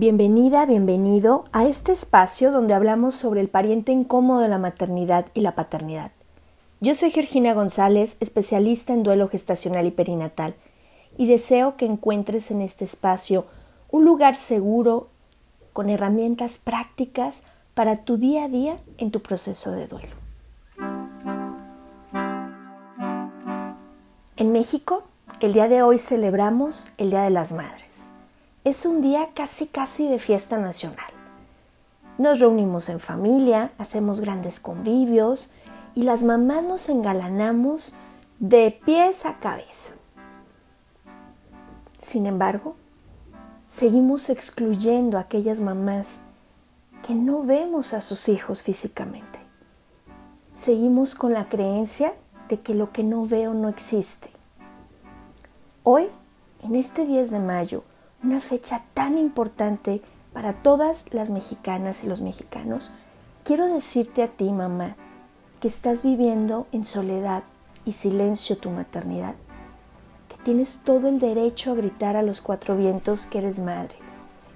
Bienvenida, bienvenido a este espacio donde hablamos sobre el pariente incómodo de la maternidad y la paternidad. Yo soy Georgina González, especialista en duelo gestacional y perinatal, y deseo que encuentres en este espacio un lugar seguro con herramientas prácticas para tu día a día en tu proceso de duelo. En México, el día de hoy celebramos el Día de las Madres. Es un día casi casi de fiesta nacional. Nos reunimos en familia, hacemos grandes convivios y las mamás nos engalanamos de pies a cabeza. Sin embargo, seguimos excluyendo a aquellas mamás que no vemos a sus hijos físicamente. Seguimos con la creencia de que lo que no veo no existe. Hoy, en este 10 de mayo, una fecha tan importante para todas las mexicanas y los mexicanos, quiero decirte a ti, mamá, que estás viviendo en soledad y silencio tu maternidad, que tienes todo el derecho a gritar a los cuatro vientos que eres madre,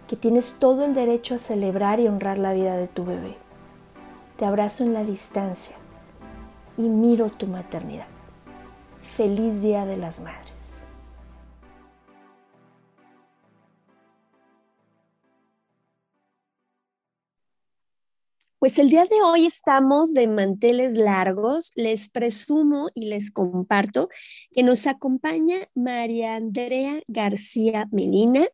que tienes todo el derecho a celebrar y honrar la vida de tu bebé. Te abrazo en la distancia y miro tu maternidad. Feliz Día de las Madres. Pues el día de hoy estamos de manteles largos. Les presumo y les comparto que nos acompaña María Andrea García Melina.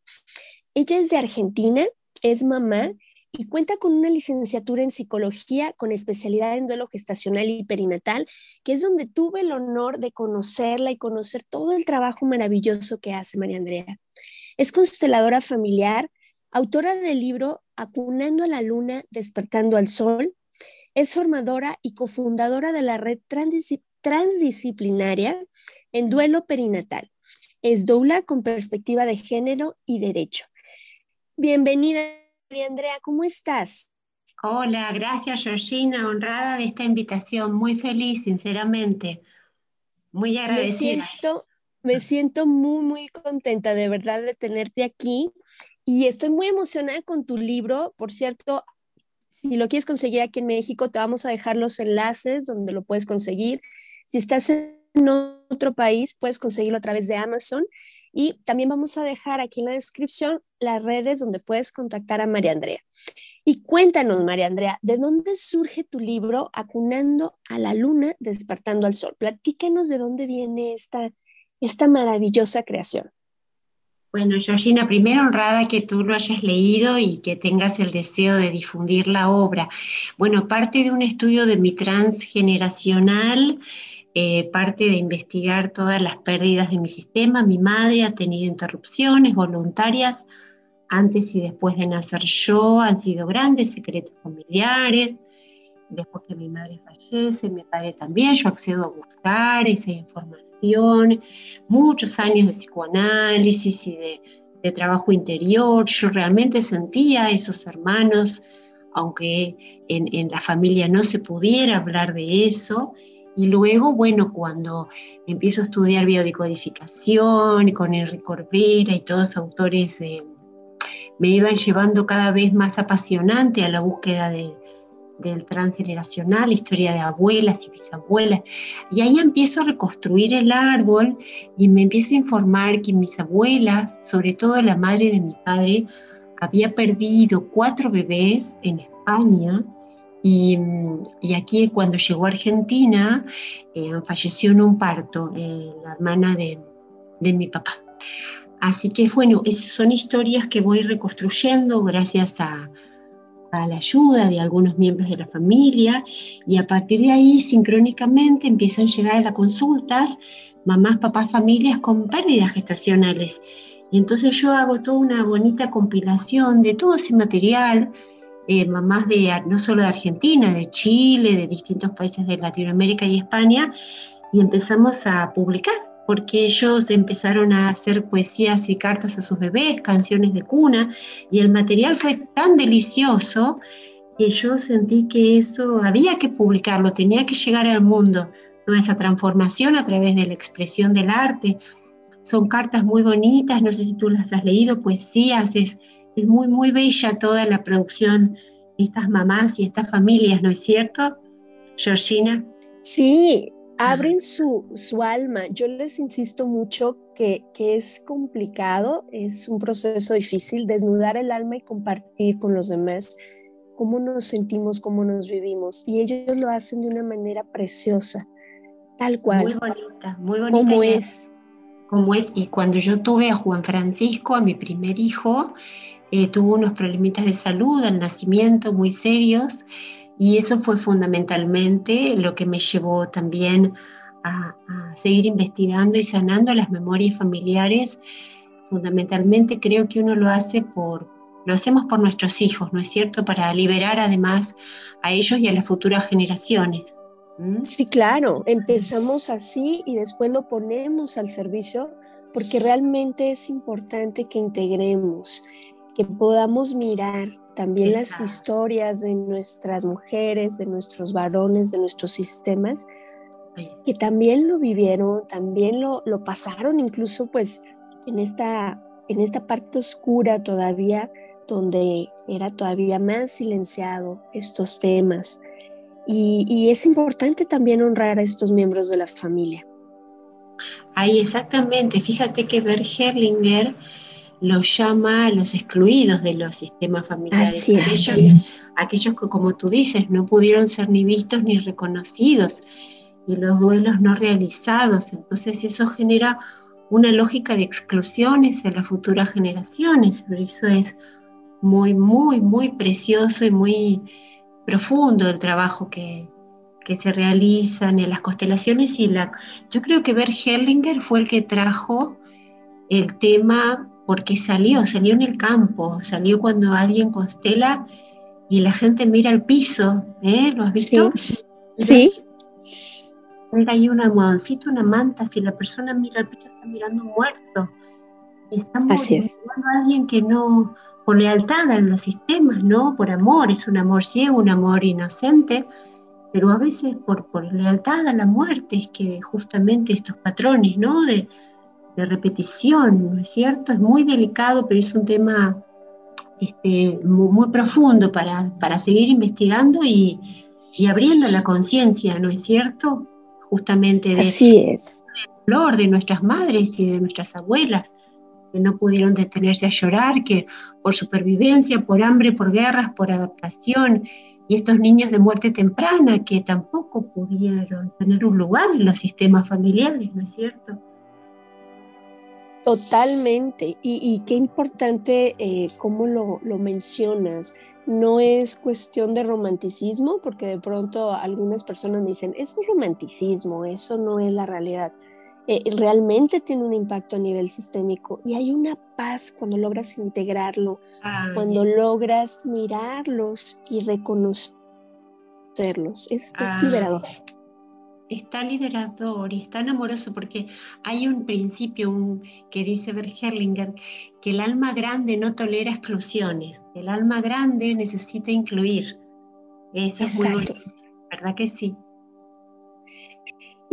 Ella es de Argentina, es mamá y cuenta con una licenciatura en psicología con especialidad en duelo gestacional y perinatal, que es donde tuve el honor de conocerla y conocer todo el trabajo maravilloso que hace María Andrea. Es consteladora familiar, autora del libro Acunando a la Luna, Despertando al Sol. Es formadora y cofundadora de la red transdisciplinaria en duelo perinatal. Es doula con perspectiva de género y derecho. Bienvenida, María Andrea, ¿cómo estás? Hola, gracias Georgina, honrada de esta invitación, muy feliz, sinceramente, muy agradecida. Me siento, me siento muy, muy contenta de verdad de tenerte aquí y estoy muy emocionada con tu libro. Por cierto, si lo quieres conseguir aquí en México, te vamos a dejar los enlaces donde lo puedes conseguir. Si estás en otro país, puedes conseguirlo a través de Amazon. Y también vamos a dejar aquí en la descripción las redes donde puedes contactar a María Andrea. Y cuéntanos, María Andrea, ¿de dónde surge tu libro Acunando a la Luna, Despertando al Sol? Platícanos de dónde viene esta, esta maravillosa creación. Bueno, Georgina, primero honrada que tú lo hayas leído y que tengas el deseo de difundir la obra. Bueno, parte de un estudio de mi transgeneracional, eh, parte de investigar todas las pérdidas de mi sistema. Mi madre ha tenido interrupciones voluntarias antes y después de nacer yo, han sido grandes secretos familiares. Después que mi madre fallece, mi padre también, yo accedo a buscar esa información, muchos años de psicoanálisis y de trabajo interior. Yo realmente sentía a esos hermanos, aunque en, en la familia no se pudiera hablar de eso. Y luego, bueno, cuando empiezo a estudiar biodecodificación con Enrique Corbera y todos autores me iban llevando cada vez más apasionante a la búsqueda de, del transgeneracional, historia de abuelas y bisabuelas. Y ahí empiezo a reconstruir el árbol y me empiezo a informar que mis abuelas, sobre todo la madre de mi padre, había perdido cuatro bebés en España y, aquí cuando llegó a Argentina eh, falleció en un parto eh, la hermana de, de, mi papá. Así que bueno, son historias que voy reconstruyendo gracias a, a la ayuda de algunos miembros de la familia y a partir de ahí sincrónicamente empiezan a llegar a las consultas mamás, papás, familias con pérdidas gestacionales. Y entonces yo hago toda una bonita compilación de todo ese material, eh, mamás de no solo de Argentina, de Chile, de distintos países de Latinoamérica y España, y empezamos a publicar porque ellos empezaron a hacer poesías y cartas a sus bebés, canciones de cuna, y el material fue tan delicioso que yo sentí que eso había que publicarlo, tenía que llegar al mundo, toda esa transformación a través de la expresión del arte. Son cartas muy bonitas, no sé si tú las has leído, poesías, es, es muy, muy bella toda la producción de estas mamás y estas familias, ¿no es cierto, Georgina? Sí, abren su, su, alma. Yo les insisto mucho que, que, es complicado, es un proceso difícil, desnudar el alma y compartir con los demás cómo nos sentimos, cómo nos vivimos. Y ellos lo hacen de una manera preciosa, tal cual. Muy bonita, muy bonita. Como es. Como es. Y cuando yo tuve a Juan Francisco, a mi primer hijo, eh, tuvo unos problemitas de salud al nacimiento muy serios y eso fue fundamentalmente lo que me llevó también a, seguir investigando y sanando las memorias familiares. Fundamentalmente creo que uno lo hace por, lo hacemos por nuestros hijos, ¿no es cierto? Para liberar además a ellos y a las futuras generaciones. ¿Mm? Sí, claro, empezamos así y después lo ponemos al servicio porque realmente es importante que integremos, que podamos mirar también las historias de nuestras mujeres, de nuestros varones, de nuestros sistemas, que también lo vivieron, también lo, lo pasaron, incluso pues en esta, en esta parte oscura todavía, donde era todavía más silenciado estos temas. Y, y es importante también honrar a estos miembros de la familia. Ahí exactamente, fíjate que Bert Herlinger los llama a los excluidos de los sistemas familiares. Aquellos, que, como tú dices, no pudieron ser ni vistos ni reconocidos y los duelos no realizados. Entonces eso genera una lógica de exclusiones en las futuras generaciones. Por eso es muy, muy, muy precioso y muy profundo el trabajo que, que se realizan en las constelaciones y la yo creo que Bert Hellinger fue el que trajo el tema porque salió, salió en el campo, salió cuando alguien constela y la gente mira al piso, ¿eh? ¿Lo has visto? Sí. sí. Hay un almohadoncito, una manta, si la persona mira al piso está mirando muerto. Estamos Así es. a alguien que no, por lealtad en los sistemas, ¿no? Por amor, es un amor ciego, un amor inocente, pero a veces por, por lealtad a la muerte es que justamente estos patrones, ¿no? De, de repetición, ¿no es cierto? Es muy delicado, pero es un tema este, muy, profundo para, para, seguir investigando y, y abriendo la conciencia, ¿no es cierto? Justamente de, Así es. del dolor de nuestras madres y de nuestras abuelas, que no pudieron detenerse a llorar, que por supervivencia, por hambre, por guerras, por adaptación, y estos niños de muerte temprana que tampoco pudieron tener un lugar en los sistemas familiares, ¿no es cierto? Totalmente. Y, qué importante eh, cómo lo, mencionas. No es cuestión de romanticismo, porque de pronto algunas personas me dicen, eso es romanticismo, eso no es la realidad. Eh, realmente tiene un impacto a nivel sistémico y hay una paz cuando logras integrarlo, cuando logras mirarlos y reconocerlos. Es, es liberador. Es tan liberador y es tan amoroso porque hay un principio un, que dice Bert Herlinger que el alma grande no tolera exclusiones, el alma grande necesita incluir. Eso es muy ¿verdad que sí?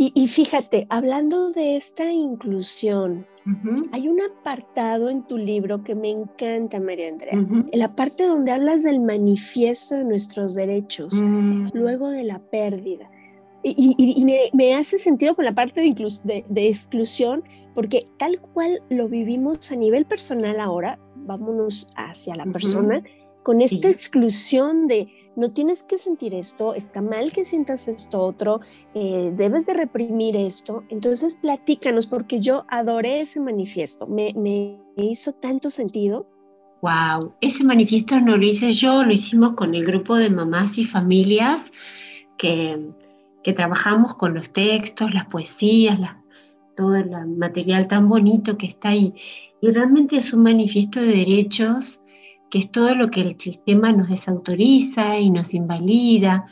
Y, fíjate, hablando de esta inclusión, hay un apartado en tu libro que me encanta, María Andrea. En la parte donde hablas del manifiesto de nuestros derechos, mm. luego de la pérdida. Y, me, hace sentido con la parte de, de, exclusión, porque tal cual lo vivimos a nivel personal ahora, vámonos hacia la persona, con esta exclusión de no tienes que sentir esto, está mal que sientas esto otro, eh, debes de reprimir esto. Entonces platícanos, porque yo adoré ese manifiesto, me, me hizo tanto sentido. Wow, ese manifiesto no lo hice yo, lo hicimos con el grupo de mamás y familias que, que trabajamos con los textos, las poesías, todo el material tan bonito que está ahí. Y realmente es un manifiesto de derechos que es todo lo que el sistema nos desautoriza y nos invalida.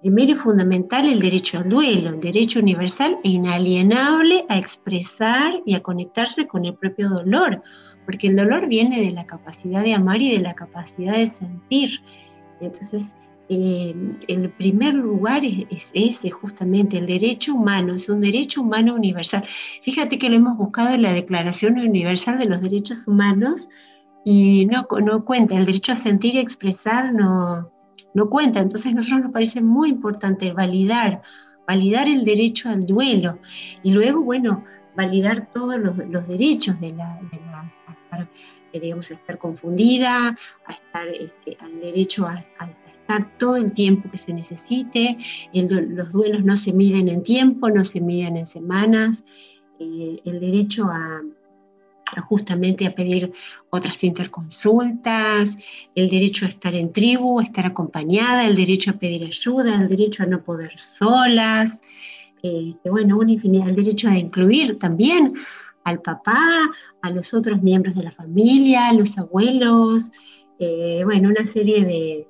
Primero y fundamental el derecho al duelo, el derecho universal e inalienable a expresar y a conectarse con el propio dolor, porque el dolor viene de la capacidad de amar y de la capacidad de sentir. Entonces, el primer lugar es, es, ese, justamente, el derecho humano, es un derecho humano universal. Fíjate que lo hemos buscado en la Declaración Universal de los Derechos Humanos, y no, no cuenta, el derecho a sentir y expresar no, no cuenta. Entonces a nosotros nos parece muy importante validar, validar el derecho al duelo y luego, bueno, validar todos los, derechos de la, a estar, eh, digamos, a estar confundida, a estar, este, al derecho a, estar todo el tiempo que se necesite. los duelos no se miden en tiempo, no se miden en semanas. Eh, el derecho a, justamente a pedir otras interconsultas, el derecho a estar en tribu, a estar acompañada, el derecho a pedir ayuda, el derecho a no poder solas, eh, bueno, una infinidad, el derecho a incluir también al papá, a los otros miembros de la familia, a los abuelos, eh, bueno, una serie de,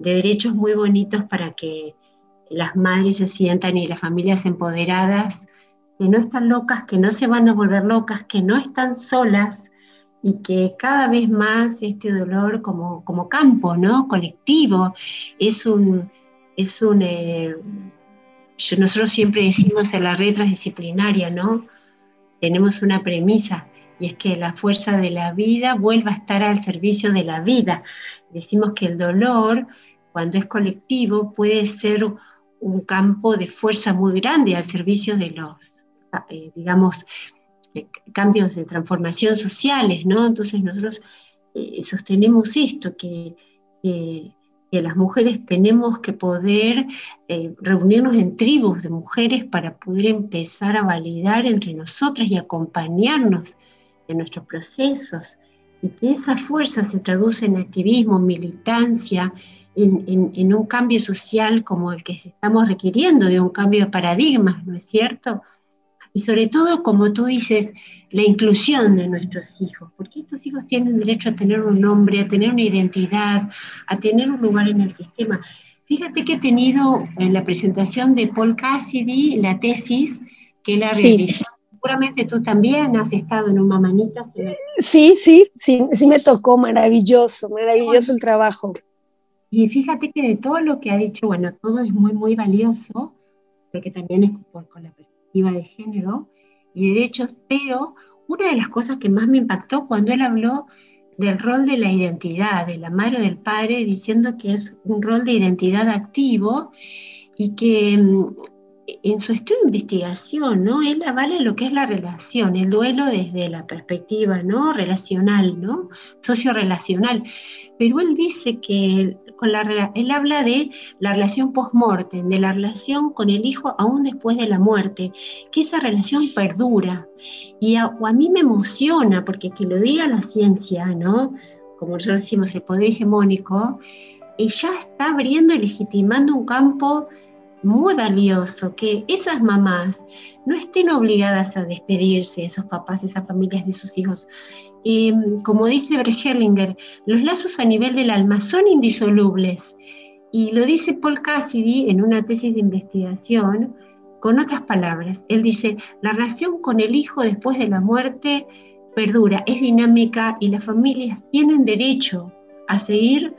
de derechos muy bonitos para que las madres se sientan y las familias empoderadas que no están locas, que no se van a volver locas, que no están solas y que cada vez más este dolor como, como campo, ¿no? Colectivo, es un, es un eh, nosotros siempre decimos en la red transdisciplinaria, ¿no? Tenemos una premisa y es que la fuerza de la vida vuelva a estar al servicio de la vida. Decimos que el dolor, cuando es colectivo, puede ser un campo de fuerza muy grande al servicio de los eh, digamos, eh, cambios de transformación sociales, ¿no? Entonces nosotros eh, sostenemos esto, que, que, las mujeres tenemos que poder reunirnos en tribus de mujeres para poder empezar a validar entre nosotras y acompañarnos en nuestros procesos y que esa fuerza se traduce en activismo, militancia, en, en, en, un cambio social como el que estamos requiriendo, de un cambio de paradigmas, ¿no es cierto? y sobre todo, como tú dices, la inclusión de nuestros hijos, porque estos hijos tienen derecho a tener un nombre, a tener una identidad, a tener un lugar en el sistema. Fíjate que he tenido en la presentación de Paul Cassidy la tesis que él ha realizado. Seguramente tú también has estado en un mamanita. Sí, sí, sí, sí me tocó, maravilloso, maravilloso el trabajo. Y fíjate que de todo lo que ha dicho, bueno, todo es muy, muy valioso, porque también es por, con la de género y derechos, pero una de las cosas que más me impactó cuando él habló del rol de la identidad, de la madre o del padre, diciendo que es un rol de identidad activo y que mm, en su estudio de investigación, ¿no? Él avala lo que es la relación, el duelo desde la perspectiva, ¿no? Relacional, ¿no? Socio-relacional. Pero él dice que él habla de la relación post-mortem, de la relación con el hijo aún después de la muerte, que esa relación perdura. Y a, a mí me emociona, porque que lo diga la ciencia, ¿no? Como nosotros decimos, el poder hegemónico, ella está abriendo y legitimando un campo muy valioso que esas mamás no estén obligadas a despedirse, esos papás, esas familias de sus hijos. como dice Herlinger, los lazos a nivel del alma son indisolubles. Y lo dice Paul Cassidy en una tesis de investigación, Con otras palabras, él dice, la relación con el hijo después de la muerte perdura, es dinámica y las familias tienen derecho a seguir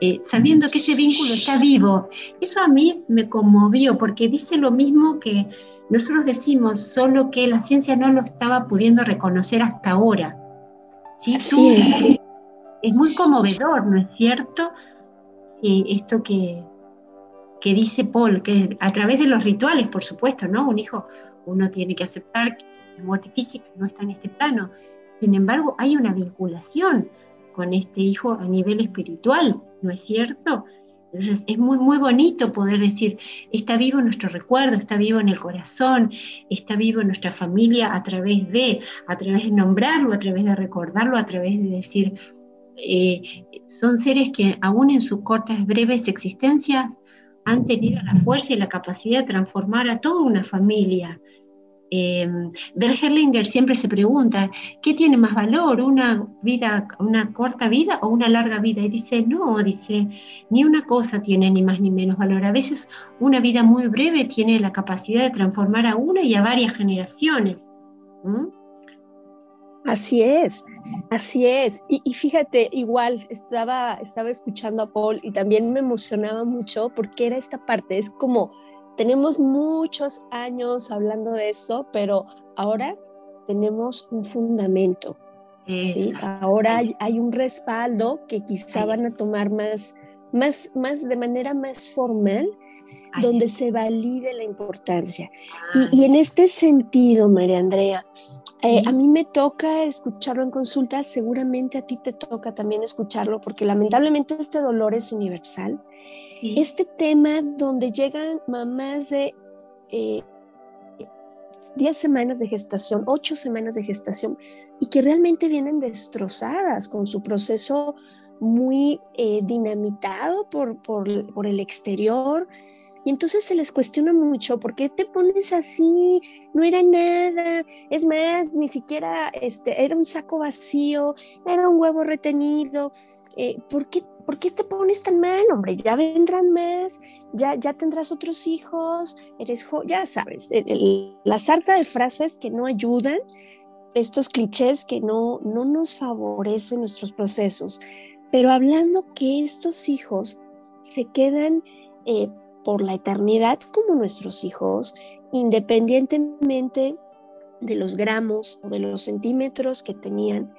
eh, sabiendo que ese vínculo está vivo. Eso a mí me conmovió porque dice lo mismo que nosotros decimos, solo que la ciencia no lo estaba pudiendo reconocer hasta ahora. ¿Sí? es. es muy conmovedor, ¿no es cierto? Eh, esto que, que dice Paul, que a través de los rituales, por supuesto, ¿no? Un hijo, uno tiene que aceptar que la muerte física no está en este plano. Sin embargo, hay una vinculación con este hijo a nivel espiritual, ¿no es cierto? Entonces es muy, muy bonito poder decir, está vivo nuestro recuerdo, está vivo en el corazón, está vivo en nuestra familia a través de, a través de nombrarlo, a través de recordarlo, a través de decir, eh, son seres que aún en sus cortas, breves existencias han tenido la fuerza y la capacidad de transformar a toda una familia. Eh, Bergerlinger siempre se pregunta, ¿qué tiene más valor? ¿Una vida, una corta vida o una larga vida? Y dice, no, dice, ni una cosa tiene ni más ni menos valor. A veces una vida muy breve tiene la capacidad de transformar a una y a varias generaciones. Así es, así es. Y, fíjate, igual estaba, estaba escuchando a Paul y también me emocionaba mucho porque era esta parte, es como, tenemos muchos años hablando de esto, pero ahora tenemos un fundamento. ¿sí? Ahora hay, un respaldo que quizá van a tomar más, más, más de manera más formal, donde se valide la importancia. Y, y en este sentido, María Andrea, eh, a mí me toca escucharlo en consulta, seguramente a ti te toca también escucharlo, porque lamentablemente este dolor es universal. Este tema donde llegan mamás de 10 eh, semanas de gestación, 8 semanas de gestación, y que realmente vienen destrozadas con su proceso muy eh, dinamitado por, por, por el exterior, y entonces se les cuestiona mucho, ¿por qué te pones así? No era nada. Es más, ni siquiera este, era un saco vacío, era un huevo retenido. Eh, ¿por, qué, ¿Por qué te pones tan mal, hombre? Ya vendrán más, ya, ya tendrás otros hijos, eres ya sabes, la sarta de frases que no ayudan, estos clichés que no, no nos favorecen nuestros procesos. Pero hablando que estos hijos se quedan eh, por la eternidad como nuestros hijos, independientemente de los gramos o de los centímetros que tenían.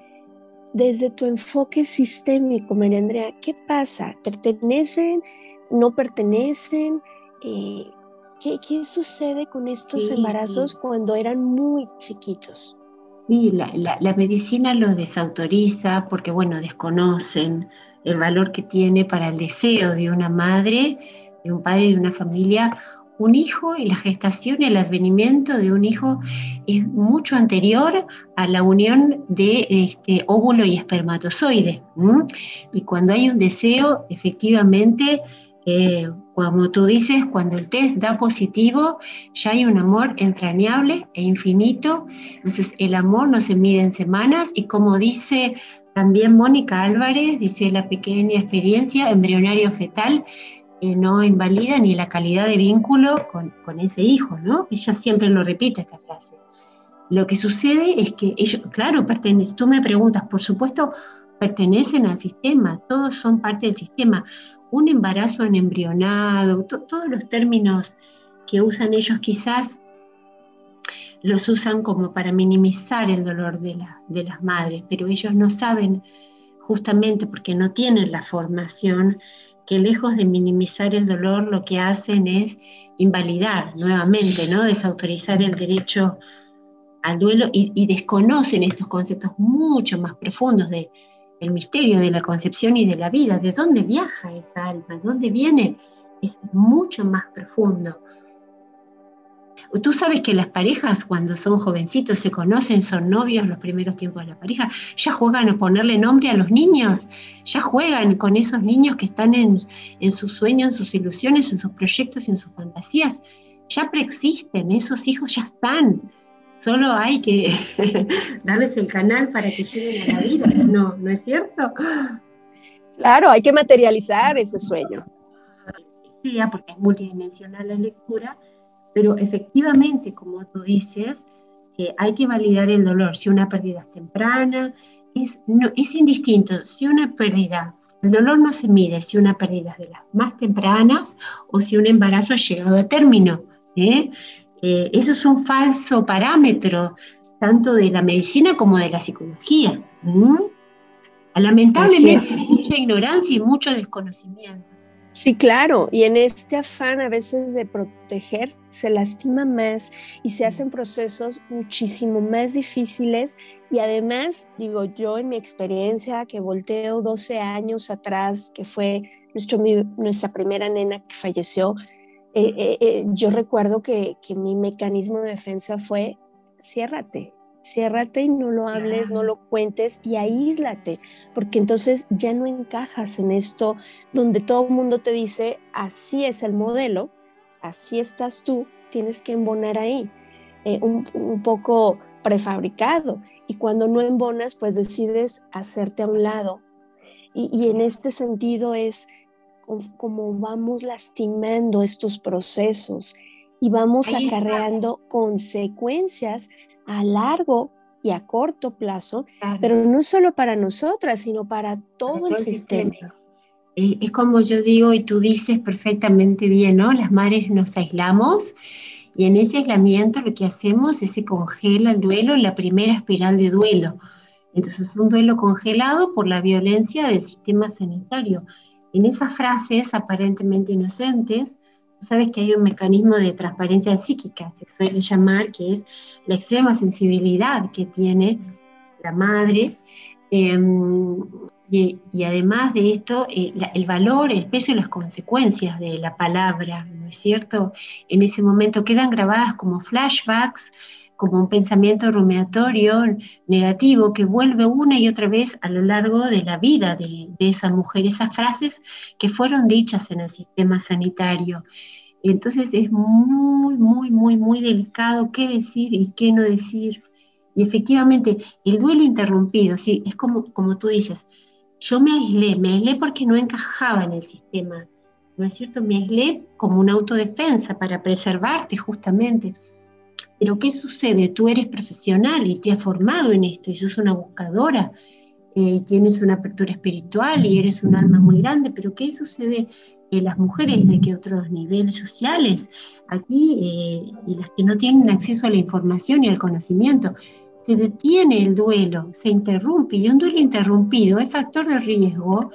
Desde tu enfoque sistémico, María Andrea, ¿qué pasa? ¿Pertenecen? ¿No pertenecen? Eh, ¿qué, sucede con estos embarazos cuando eran muy chiquitos? Sí, la, la, medicina lo desautoriza porque, bueno, desconocen el valor que tiene para el deseo de una madre de un padre de una familia, un hijo y la gestación y el advenimiento de un hijo es mucho anterior a la unión de este óvulo y espermatozoide. Y cuando hay un deseo, efectivamente, eh, como tú dices, cuando el test da positivo, ya hay un amor entrañable e infinito. Entonces, el amor no se mide en semanas y como dice también Mónica Álvarez, dice la pequeña experiencia embrionario fetal, no invalida ni la calidad de vínculo con, ese hijo, ¿no? Ella siempre lo repite esta frase. Lo que sucede es que ellos, claro, pertenecen, tú me preguntas, por supuesto, pertenecen al sistema, todos son parte del sistema. Un embarazo en embrionado, todos los términos que usan ellos quizás los usan como para minimizar el dolor de, de las madres, pero ellos no saben, justamente porque no tienen la formación, que lejos de minimizar el dolor, lo que hacen es invalidar nuevamente, ¿no? Desautorizar el derecho al duelo y, desconocen estos conceptos mucho más profundos de el misterio de la concepción y de la vida, de dónde viaja esa alma, de dónde viene, es mucho más profundo. Tú sabes que las parejas cuando son jovencitos se conocen, son novios los primeros tiempos de la pareja, ya juegan a ponerle nombre a los niños, ya juegan con esos niños que están en, sus sueños, en sus ilusiones, en sus proyectos y en sus fantasías. Ya preexisten, esos hijos ya están. Solo hay que darles el canal para que lleguen a la vida, ¿no? ¿No es cierto? Claro, hay que materializar ese sueño. Sí, porque es multidimensional la lectura Pero efectivamente, como tú dices, eh, hay que validar el dolor. Si una pérdida es temprana, es, no, es indistinto. Si una pérdida, el dolor no se mide si una pérdida es de las más tempranas o si un embarazo ha llegado a término. ¿eh? Eh, eso es un falso parámetro, tanto de la medicina como de la psicología. Lamentablemente hay mucha ignorancia y mucho desconocimiento. Sí, claro, y en este afán a veces de proteger se lastima más y se hacen procesos muchísimo más difíciles. Y además, digo yo en mi experiencia que volteo 12 años atrás, que fue nuestro, nuestra primera nena que falleció, eh, eh, eh, yo recuerdo que, que mi mecanismo de defensa fue ciérrate, ciérrate y no lo hables, no lo cuentes y aíslate, porque entonces ya no encajas en esto donde todo el mundo te dice, así es el modelo, así estás tú, tienes que embonar ahí, eh, un, poco prefabricado. Y cuando no embonas, pues decides hacerte a un lado. Y, en este sentido es como vamos lastimando estos procesos y vamos acarreando consecuencias a largo y a corto plazo, pero no solo para nosotras, sino para todo, el sistema. Eh, es como yo digo y tú dices perfectamente bien, ¿no? Las madres nos aislamos y en ese aislamiento lo que hacemos es se congela el duelo, la primera espiral de duelo. Entonces es un duelo congelado por la violencia del sistema sanitario. En esas frases aparentemente inocentes, sabes que hay un mecanismo de transparencia psíquica, se suele llamar, que es la extrema sensibilidad que tiene la madre. Em, y, además de esto, eh, el valor, el peso y las consecuencias de la palabra, ¿no es cierto? En ese momento quedan grabadas como flashbacks como un pensamiento rumiatorio negativo que vuelve una y otra vez a lo largo de la vida de, esa mujer, esas frases que fueron dichas en el sistema sanitario. Entonces es muy, muy, muy, muy delicado qué decir y qué no decir. Y efectivamente, el duelo interrumpido, sí, es como, como tú dices, yo me aislé, me aislé porque no encajaba en el sistema, ¿no es cierto? Me aislé como una autodefensa para preservarte justamente pero ¿qué sucede? Tú eres profesional y te has formado en esto y sos una buscadora, eh, tienes una apertura espiritual y eres un alma muy grande, pero ¿qué sucede en las mujeres de que otros niveles sociales aquí eh, y las que no tienen acceso a la información y al conocimiento? Se detiene el duelo, se interrumpe y un duelo interrumpido es factor de riesgo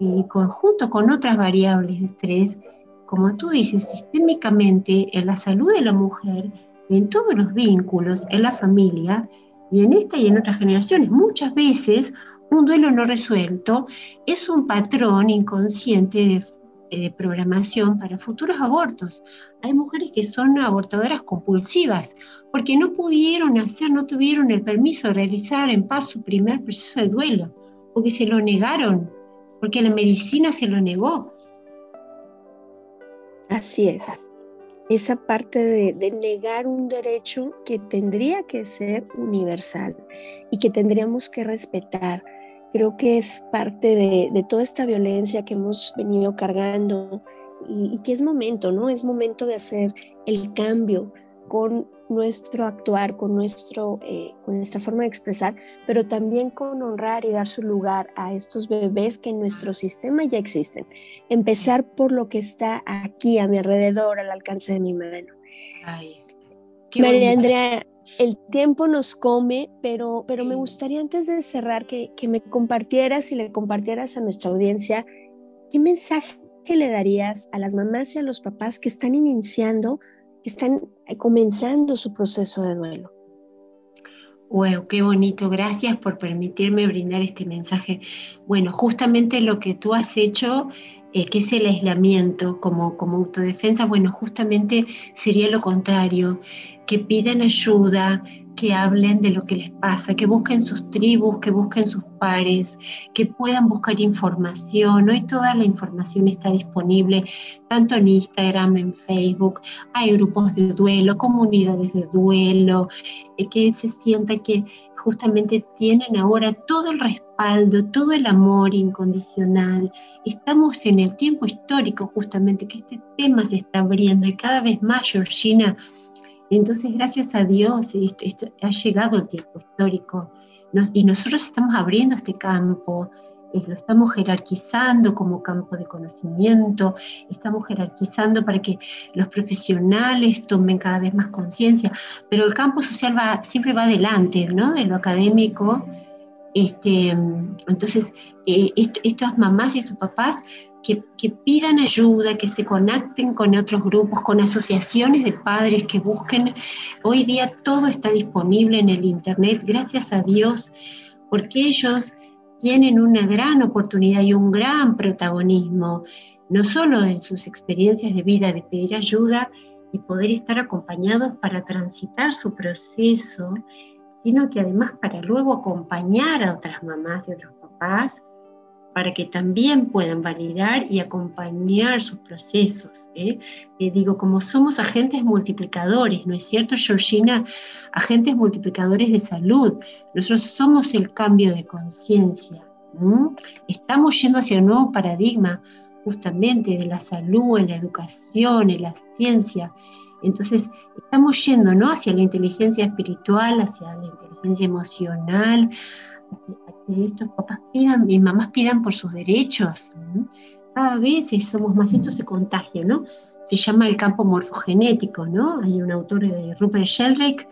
y conjunto con otras variables de estrés, como tú dices, sistémicamente en la salud de la mujer en todos los vínculos, en la familia y en esta y en otras generaciones. Muchas veces un duelo no resuelto es un patrón inconsciente de, programación para futuros abortos. Hay mujeres que son abortadoras compulsivas porque no pudieron hacer, no tuvieron el permiso de realizar en paz su primer proceso de duelo, porque se lo negaron, porque la medicina se lo negó. Así es esa parte de, negar un derecho que tendría que ser universal y que tendríamos que respetar. Creo que es parte de, toda esta violencia que hemos venido cargando y, y, que es momento, ¿no? Es momento de hacer el cambio con nuestro actuar, con, nuestro, eh, con nuestra forma de expresar, pero también con honrar y dar su lugar a estos bebés que en nuestro sistema ya existen. Empezar por lo que está aquí a mi alrededor, al alcance de mi mano. María Andrea, el tiempo nos come, pero, pero me gustaría antes de cerrar que, que me compartieras y le compartieras a nuestra audiencia qué mensaje le darías a las mamás y a los papás que están iniciando están comenzando su proceso de duelo. Wow, qué bonito. Gracias por permitirme brindar este mensaje. Bueno, justamente lo que tú has hecho, eh, que es el aislamiento como, como autodefensa, bueno, justamente sería lo contrario, que piden ayuda, que hablen de lo que les pasa, que busquen sus tribus, que busquen sus pares, que puedan buscar información. Hoy toda la información está disponible, tanto en Instagram, en Facebook. Hay grupos de duelo, comunidades de duelo, eh, que se sienta que justamente tienen ahora todo el respaldo, todo el amor incondicional. Estamos en el tiempo histórico justamente que este tema se está abriendo y cada vez más, Georgina. Entonces, gracias a Dios, ha llegado el tiempo histórico y nosotros estamos abriendo este campo, lo estamos jerarquizando como campo de conocimiento, estamos jerarquizando para que los profesionales tomen cada vez más conciencia, pero el campo social va, siempre va adelante, ¿no? De lo académico. Este, entonces, eh, estas mamás y estos papás que, pidan ayuda, que se conecten con otros grupos, con asociaciones de padres que busquen. Hoy día todo está disponible en el Internet, gracias a Dios, porque ellos tienen una gran oportunidad y un gran protagonismo, no solo en sus experiencias de vida de pedir ayuda y poder estar acompañados para transitar su proceso, sino que además para luego acompañar a otras mamás y otros papás para que también puedan validar y acompañar sus procesos. ¿eh? Eh, digo, como somos agentes multiplicadores, ¿no es cierto, Georgina? Agentes multiplicadores de salud. Nosotros somos el cambio de conciencia. Estamos yendo hacia un nuevo paradigma justamente de la salud, en la educación, en la ciencia. Entonces, estamos yendo ¿no? hacia la inteligencia espiritual, hacia la inteligencia emocional, que estos papás pidan, mis mamás pidan por sus derechos. Cada vez somos más, esto se contagia, ¿no? Se llama el campo morfogenético, ¿no? Hay un autor de Rupert Sheldrake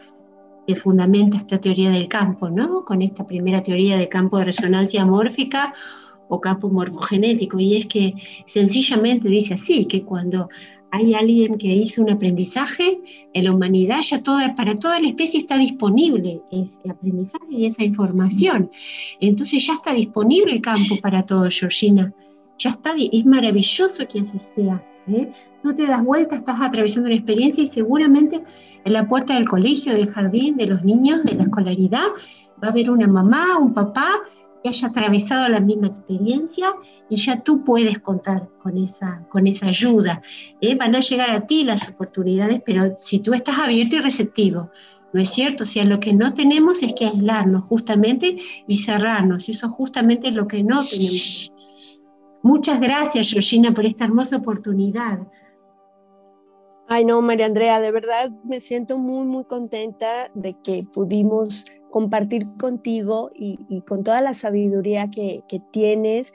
que fundamenta esta teoría del campo, ¿no? Con esta primera teoría de campo de resonancia mórfica o campo morfogenético, y es que sencillamente dice así, que cuando hay alguien que hizo un aprendizaje, en la humanidad ya toda, para toda la especie está disponible ese aprendizaje y esa información. Entonces ya está disponible el campo para todo, Georgina. Ya está, es maravilloso que así sea. ¿eh? Tú te das vuelta, estás atravesando una experiencia y seguramente en la puerta del colegio, del jardín, de los niños, de la escolaridad, va a haber una mamá, un papá haya atravesado la misma experiencia y ya tú puedes contar con esa, con esa ayuda. ¿eh? Van a llegar a ti las oportunidades, pero si tú estás abierto y receptivo, ¿no es cierto? O sea, lo que no tenemos es que aislarnos justamente y cerrarnos. Eso justamente es lo que no tenemos. Muchas gracias, Georgina, por esta hermosa oportunidad. Ay, no, María Andrea, de verdad me siento muy, muy contenta de que pudimos compartir contigo y, con toda la sabiduría que, tienes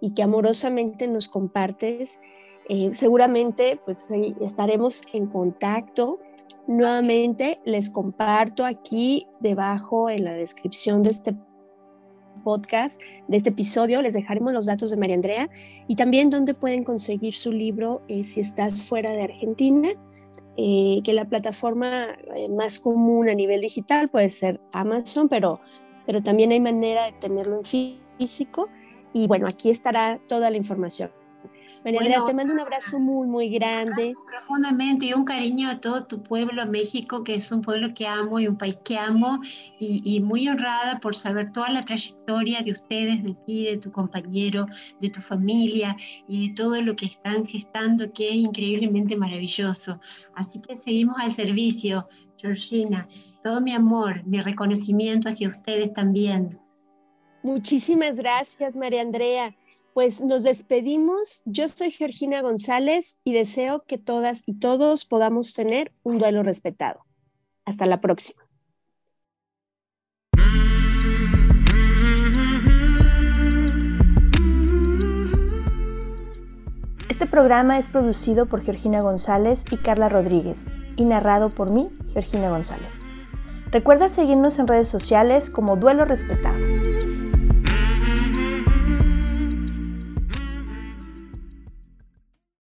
y que amorosamente nos compartes. Eh, seguramente pues estaremos en contacto. Nuevamente les comparto aquí debajo en la descripción de este podcast, de este episodio, les dejaremos los datos de María Andrea y también dónde pueden conseguir su libro eh, si estás fuera de Argentina. Eh, que la plataforma eh, más común a nivel digital puede ser Amazon, pero, pero también hay manera de tenerlo en físico. Y bueno, aquí estará toda la información. María te mando un abrazo muy, muy grande. Profundamente y un cariño a todo tu pueblo, México, que es un pueblo que amo y un país que amo, y, muy honrada por saber toda la trayectoria de ustedes, de ti, de tu compañero, de tu familia y de todo lo que están gestando, que es increíblemente maravilloso. Así que seguimos al servicio, Georgina. Todo mi amor, mi reconocimiento hacia ustedes también. Muchísimas gracias, María Andrea. Pues nos despedimos. Yo soy Georgina González y deseo que todas y todos podamos tener un duelo respetado. Hasta la próxima. Este programa es producido por Georgina González y Carla Rodríguez y narrado por mí, Georgina González. Recuerda seguirnos en redes sociales como Duelo Respetado.